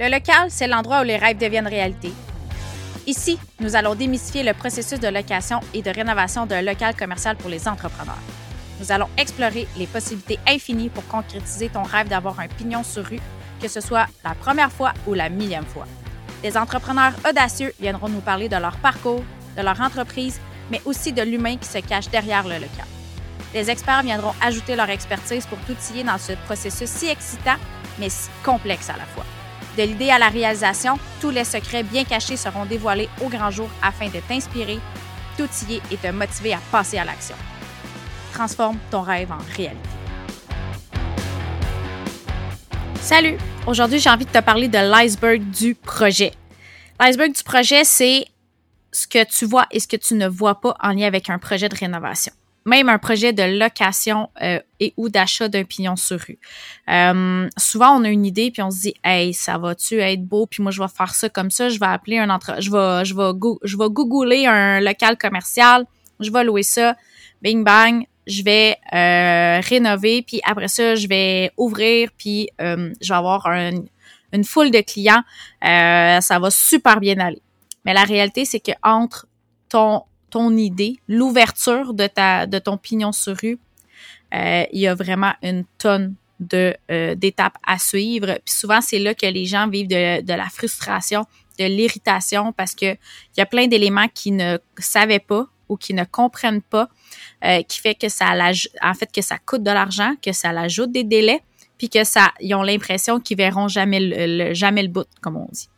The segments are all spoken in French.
Le local, c'est l'endroit où les rêves deviennent réalité. Ici, nous allons démystifier le processus de location et de rénovation d'un local commercial pour les entrepreneurs. Nous allons explorer les possibilités infinies pour concrétiser ton rêve d'avoir un pignon sur rue, que ce soit la première fois ou la millième fois. Des entrepreneurs audacieux viendront nous parler de leur parcours, de leur entreprise, mais aussi de l'humain qui se cache derrière le local. Les experts viendront ajouter leur expertise pour tout outiller dans ce processus si excitant, mais si complexe à la fois. De l'idée à la réalisation, tous les secrets bien cachés seront dévoilés au grand jour afin de t'inspirer, t'outiller et te motiver à passer à l'action. Transforme ton rêve en réalité. Salut! Aujourd'hui, j'ai envie de te parler de l'iceberg du projet. L'iceberg du projet, c'est ce que tu vois et ce que tu ne vois pas en lien avec un projet de rénovation même un projet de location euh, et ou d'achat d'un pignon sur rue. Euh, souvent, on a une idée puis on se dit, hey, ça va-tu être beau Puis moi, je vais faire ça comme ça. Je vais appeler un entre, je vais, je vais, je vais googler un local commercial. Je vais louer ça. Bing bang. Je vais euh, rénover puis après ça, je vais ouvrir puis je vais avoir une foule de clients. ça va super bien aller. Mais la réalité, c'est que entre ton ton idée, l'ouverture de ta de ton pignon sur rue, euh, il y a vraiment une tonne de euh, d'étapes à suivre. Puis souvent c'est là que les gens vivent de, la frustration, de l'irritation parce que il y a plein d'éléments qu'ils ne savaient pas ou qui ne comprennent pas, euh, qui fait que ça en fait que ça coûte de l'argent, que ça l'ajoute des délais, puis que ça ils ont l'impression qu'ils verront jamais le, jamais le bout comme on dit.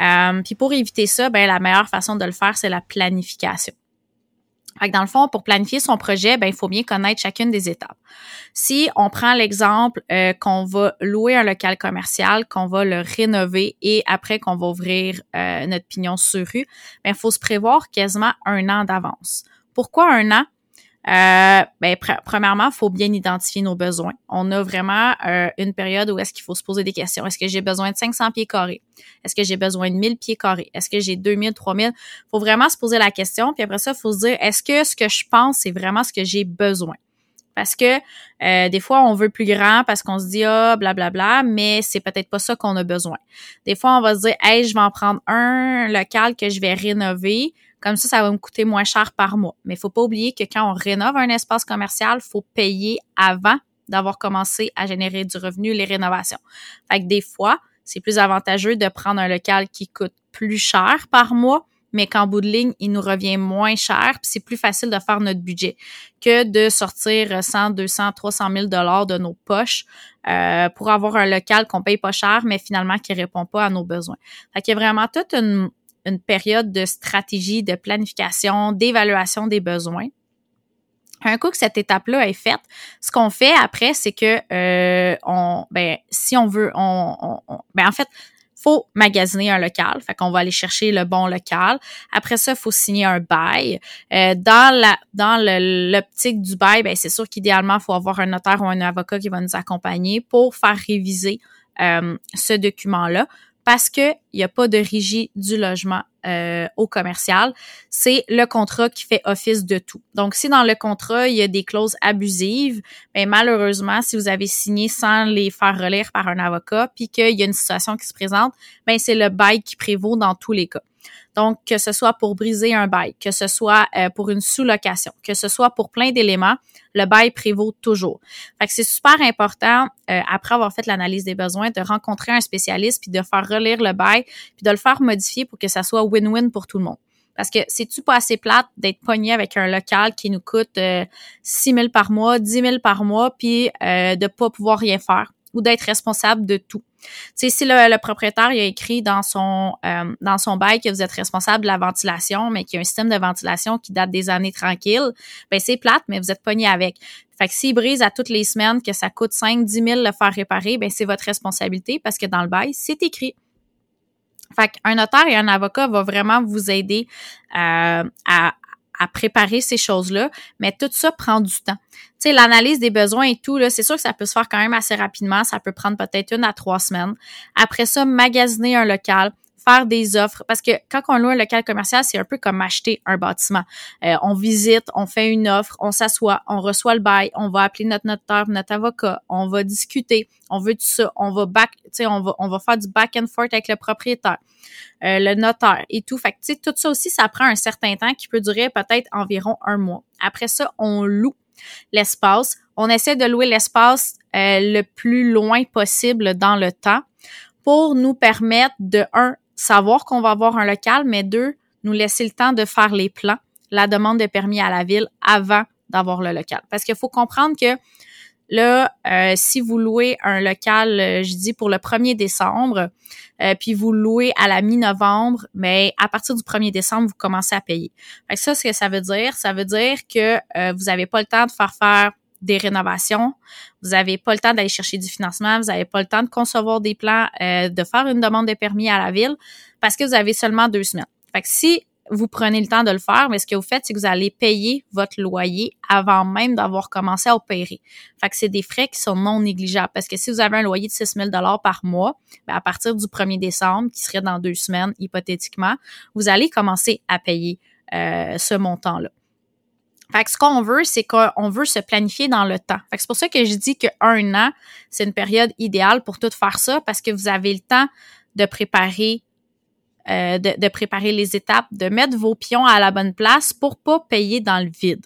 Euh, puis pour éviter ça, ben la meilleure façon de le faire, c'est la planification. Fait dans le fond, pour planifier son projet, ben il faut bien connaître chacune des étapes. Si on prend l'exemple euh, qu'on va louer un local commercial, qu'on va le rénover et après qu'on va ouvrir euh, notre pignon sur rue, ben il faut se prévoir quasiment un an d'avance. Pourquoi un an? Euh, ben, premièrement, faut bien identifier nos besoins. On a vraiment euh, une période où est-ce qu'il faut se poser des questions. Est-ce que j'ai besoin de 500 pieds carrés? Est-ce que j'ai besoin de 1000 pieds carrés? Est-ce que j'ai 2000, 3000? Il faut vraiment se poser la question. Puis après ça, faut se dire, est-ce que ce que je pense, c'est vraiment ce que j'ai besoin? Parce que euh, des fois, on veut plus grand parce qu'on se dit ah blablabla, mais c'est peut-être pas ça qu'on a besoin. Des fois, on va se dire hey, je vais en prendre un local que je vais rénover. Comme ça, ça va me coûter moins cher par mois. Mais il faut pas oublier que quand on rénove un espace commercial, faut payer avant d'avoir commencé à générer du revenu, les rénovations. Fait que des fois, c'est plus avantageux de prendre un local qui coûte plus cher par mois, mais qu'en bout de ligne, il nous revient moins cher, puis c'est plus facile de faire notre budget que de sortir 100, 200, 300 000 dollars de nos poches euh, pour avoir un local qu'on paye pas cher, mais finalement qui répond pas à nos besoins. Fait qu'il y a vraiment toute une, une période de stratégie, de planification, d'évaluation des besoins. Un coup que cette étape-là est faite, ce qu'on fait après, c'est que euh, on, ben, si on veut, on, ben en fait, faut magasiner un local. Fait qu'on va aller chercher le bon local. Après ça, faut signer un bail. Euh, dans la dans l'optique du bail, ben c'est sûr qu'idéalement, faut avoir un notaire ou un avocat qui va nous accompagner pour faire réviser euh, ce document-là parce qu'il n'y a pas de régie du logement euh, au commercial. C'est le contrat qui fait office de tout. Donc, si dans le contrat, il y a des clauses abusives, ben malheureusement, si vous avez signé sans les faire relire par un avocat, puis qu'il y a une situation qui se présente, ben c'est le bail qui prévaut dans tous les cas. Donc, que ce soit pour briser un bail, que ce soit euh, pour une sous-location, que ce soit pour plein d'éléments, le bail prévaut toujours. Fait que c'est super important, euh, après avoir fait l'analyse des besoins, de rencontrer un spécialiste puis de faire relire le bail puis de le faire modifier pour que ça soit win-win pour tout le monde. Parce que c'est-tu pas assez plate d'être pogné avec un local qui nous coûte euh, 6 000 par mois, 10 000 par mois, puis euh, de pas pouvoir rien faire ou d'être responsable de tout? Tu si le, propriétaire a écrit dans son euh, dans son bail que vous êtes responsable de la ventilation, mais qu'il y a un système de ventilation qui date des années tranquilles, ben c'est plate, mais vous êtes pogné avec. Fait que s'il brise à toutes les semaines, que ça coûte 5 10 000 le faire réparer, ben c'est votre responsabilité parce que dans le bail, c'est écrit. Fait qu'un notaire et un avocat va vraiment vous aider euh, à, à préparer ces choses-là, mais tout ça prend du temps. Tu sais, l'analyse des besoins et tout, là, c'est sûr que ça peut se faire quand même assez rapidement. Ça peut prendre peut-être une à trois semaines. Après ça, magasiner un local, des offres. Parce que quand on loue un local commercial, c'est un peu comme acheter un bâtiment. Euh, on visite, on fait une offre, on s'assoit, on reçoit le bail, on va appeler notre notaire, notre avocat, on va discuter, on veut tout ça, on va back, on va, on va faire du back and forth avec le propriétaire, euh, le notaire et tout. Fait que, tout ça aussi, ça prend un certain temps qui peut durer peut-être environ un mois. Après ça, on loue l'espace. On essaie de louer l'espace euh, le plus loin possible dans le temps pour nous permettre de, un, savoir qu'on va avoir un local, mais deux, nous laisser le temps de faire les plans, la demande de permis à la ville avant d'avoir le local. Parce qu'il faut comprendre que là, euh, si vous louez un local, euh, je dis pour le 1er décembre, euh, puis vous louez à la mi-novembre, mais à partir du 1er décembre, vous commencez à payer. Fait ça, ce que ça veut dire, ça veut dire que vous n'avez pas le temps de faire faire des rénovations, vous n'avez pas le temps d'aller chercher du financement, vous n'avez pas le temps de concevoir des plans, euh, de faire une demande de permis à la ville parce que vous avez seulement deux semaines. Fait que si vous prenez le temps de le faire, mais ce que vous faites, c'est que vous allez payer votre loyer avant même d'avoir commencé à opérer. Fait que c'est des frais qui sont non négligeables parce que si vous avez un loyer de 6 000 par mois, ben à partir du 1er décembre, qui serait dans deux semaines hypothétiquement, vous allez commencer à payer euh, ce montant-là. Fait que ce qu'on veut, c'est qu'on veut se planifier dans le temps. Fait que c'est pour ça que je dis qu'un an, c'est une période idéale pour tout faire ça parce que vous avez le temps de préparer euh, de, préparer les étapes, de mettre vos pions à la bonne place pour pas payer dans le vide.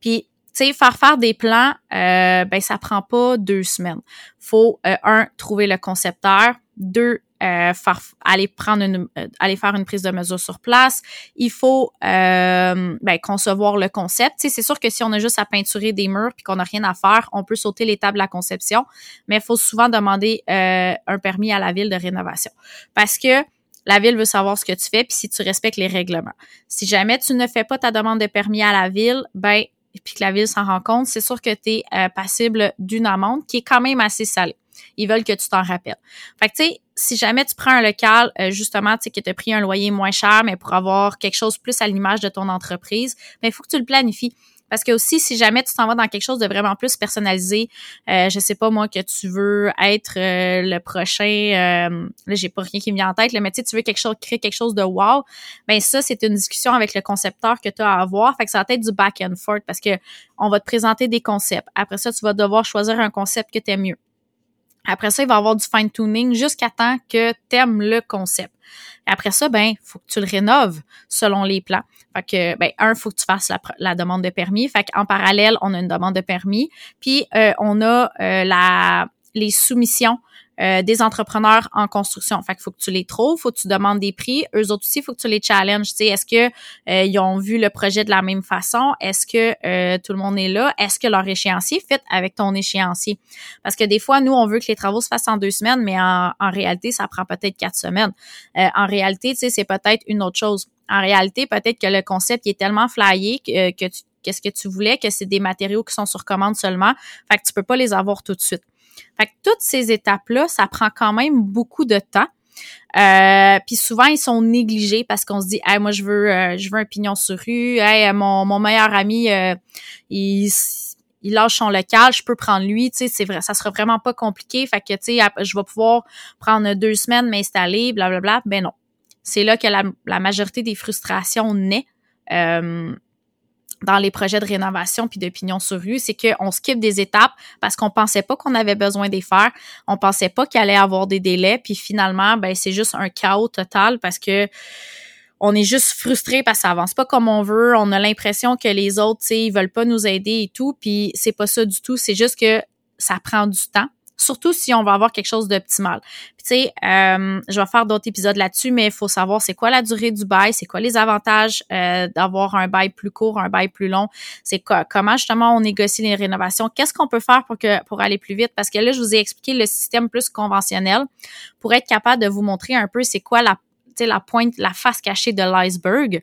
Puis, tu sais, faire faire des plans, euh, ben ça prend pas deux semaines. Faut euh, un trouver le concepteur, deux euh, faire, aller prendre une, euh, aller faire une prise de mesure sur place. Il faut euh, ben, concevoir le concept. c'est sûr que si on a juste à peinturer des murs puis qu'on n'a rien à faire, on peut sauter l'étape de la conception, mais il faut souvent demander un permis à la ville de rénovation parce que la ville veut savoir ce que tu fais puis si tu respectes les règlements. Si jamais tu ne fais pas ta demande de permis à la ville, ben puis que la ville s'en rend compte, c'est sûr que tu es passible d'une amende qui est quand même assez salée. Ils veulent que tu t'en rappelles. Fait que tu sais, si jamais tu prends un local, euh, justement, tu sais, que tu as pris un loyer moins cher, mais pour avoir quelque chose plus à l'image de ton entreprise, mais il faut que tu le planifies. Parce que aussi, si jamais tu t'en vas dans quelque chose de vraiment plus personnalisé, euh, je sais pas moi que tu veux être euh, le prochain, euh, là j'ai pas rien qui me vient en tête, mais tu sais, tu veux quelque chose, créer quelque chose de wow, ben ça c'est une discussion avec le concepteur que tu as à avoir. Fait que ça va être du back and forth parce que on va te présenter des concepts. Après ça, tu vas devoir choisir un concept que tu aimes mieux. Après ça, il va y avoir du fine-tuning jusqu'à temps que tu aimes le concept. Après ça, ben, faut que tu le rénoves selon les plans. Fait que, ben, un, faut que tu fasses la, demande de permis. Fait qu'en parallèle, on a une demande de permis. Puis, euh, on a euh, la, les soumissions euh, des entrepreneurs en construction. Fait qu'il faut que tu les trouves, faut que tu demandes des prix. Eux autres aussi, faut que tu les challenges. Tu sais, est-ce que euh, ils ont vu le projet de la même façon? Est-ce que euh, tout le monde est là? Est-ce que leur échéancier fit avec ton échéancier? Parce que des fois, nous, on veut que les travaux se fassent en deux semaines, mais en, en réalité, ça prend peut-être quatre semaines. en réalité, tu sais, c'est peut-être une autre chose. En réalité, peut-être que le concept est tellement flyé que, que tu qu'est-ce que tu voulais, que c'est des matériaux qui sont sur commande seulement. Fait que tu peux pas les avoir tout de suite. Fait que toutes ces étapes-là, ça prend quand même beaucoup de temps. Euh, puis souvent ils sont négligés parce qu'on se dit hey, moi je veux euh, je veux un pignon sur rue hey, mon, mon meilleur ami euh, il il lâche son local, je peux prendre lui, tu sais, c'est vrai, ça sera vraiment pas compliqué, fait que, tu sais, je vais pouvoir prendre deux semaines, m'installer, blablabla. Ben non. C'est là que la, la, majorité des frustrations naît. Dans les projets de rénovation puis d'opinion sur rue, c'est qu'on skip des étapes parce qu'on pensait pas qu'on avait besoin d'y faire, on pensait pas qu'il allait avoir des délais, puis finalement, ben c'est juste un chaos total parce que on est juste frustré parce que ça avance pas comme on veut, on a l'impression que les autres, tu sais, ils veulent pas nous aider et tout, puis c'est pas ça du tout, c'est juste que ça prend du temps surtout si on va avoir quelque chose d'optimal. tu sais, euh, je vais faire d'autres épisodes là-dessus, mais il faut savoir c'est quoi la durée du bail, c'est quoi les avantages euh, d'avoir un bail plus court, un bail plus long, c'est quoi, comment justement on négocie les rénovations, qu'est-ce qu'on peut faire pour que pour aller plus vite, parce que là je vous ai expliqué le système plus conventionnel pour être capable de vous montrer un peu c'est quoi la la pointe, la face cachée de l'iceberg.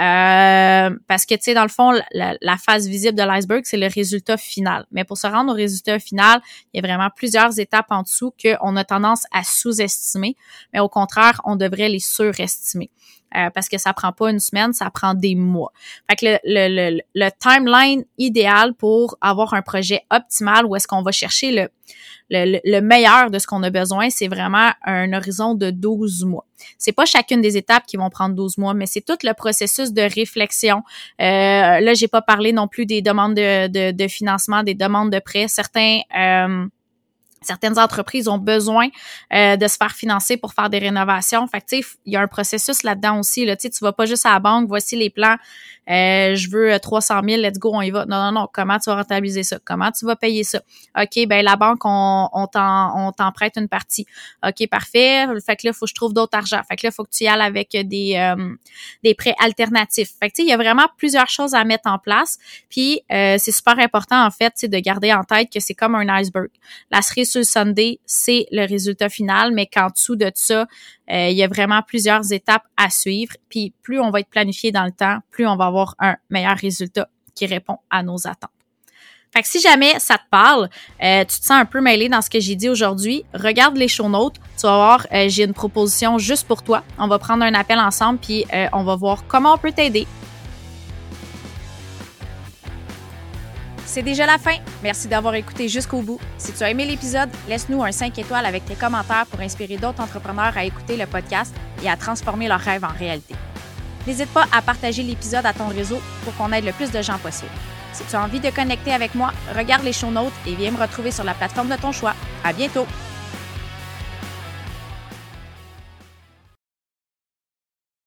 Euh, parce que, tu sais, dans le fond, la, face visible de l'iceberg, c'est le résultat final. Mais pour se rendre au résultat final, il y a vraiment plusieurs étapes en dessous qu'on a tendance à sous-estimer, mais au contraire, on devrait les surestimer. Euh, parce que ça prend pas une semaine, ça prend des mois. Fait que le, le, le, timeline idéal pour avoir un projet optimal où est-ce qu'on va chercher le, le, le, meilleur de ce qu'on a besoin, c'est vraiment un horizon de 12 mois. C'est pas chacune des étapes qui vont prendre 12 mois, mais c'est tout le processus de réflexion. Euh, là, j'ai pas parlé non plus des demandes de, de, de financement, des demandes de prêt. Certains euh, Certaines entreprises ont besoin euh, de se faire financer pour faire des rénovations. Fait que, il y a un processus là-dedans aussi. Là. Tu tu vas pas juste à la banque, voici les plans, euh, je veux 300 euh, 000, let's go, on y va. Non, non, non. Comment tu vas rentabiliser ça? Comment tu vas payer ça? OK, ben la banque, on, on t'en prête une partie. OK, parfait. Fait que là, il faut que je trouve d'autres argent. Fait que là, il faut que tu y ailles avec des, prêts alternatifs. Fait que, il y a vraiment plusieurs choses à mettre en place. Puis, c'est super important, en fait, de garder en tête que c'est comme un iceberg. La sur le Sunday, c'est le résultat final, mais qu'en dessous de ça, euh, il y a vraiment plusieurs étapes à suivre. Puis plus on va être planifié dans le temps, plus on va avoir un meilleur résultat qui répond à nos attentes. Fait que si jamais ça te parle, euh, tu te sens un peu mêlé dans ce que j'ai dit aujourd'hui, regarde les show notes. Tu vas voir, euh, j'ai une proposition juste pour toi. On va prendre un appel ensemble puis on va voir comment on peut t'aider. C'est déjà la fin. Merci d'avoir écouté jusqu'au bout. Si tu as aimé l'épisode, laisse-nous un 5 étoiles avec tes commentaires pour inspirer d'autres entrepreneurs à écouter le podcast et à transformer leurs rêves en réalité. N'hésite pas à partager l'épisode à ton réseau pour qu'on aide le plus de gens possible. Si tu as envie de connecter avec moi, regarde les show notes et viens me retrouver sur la plateforme de ton choix. À bientôt!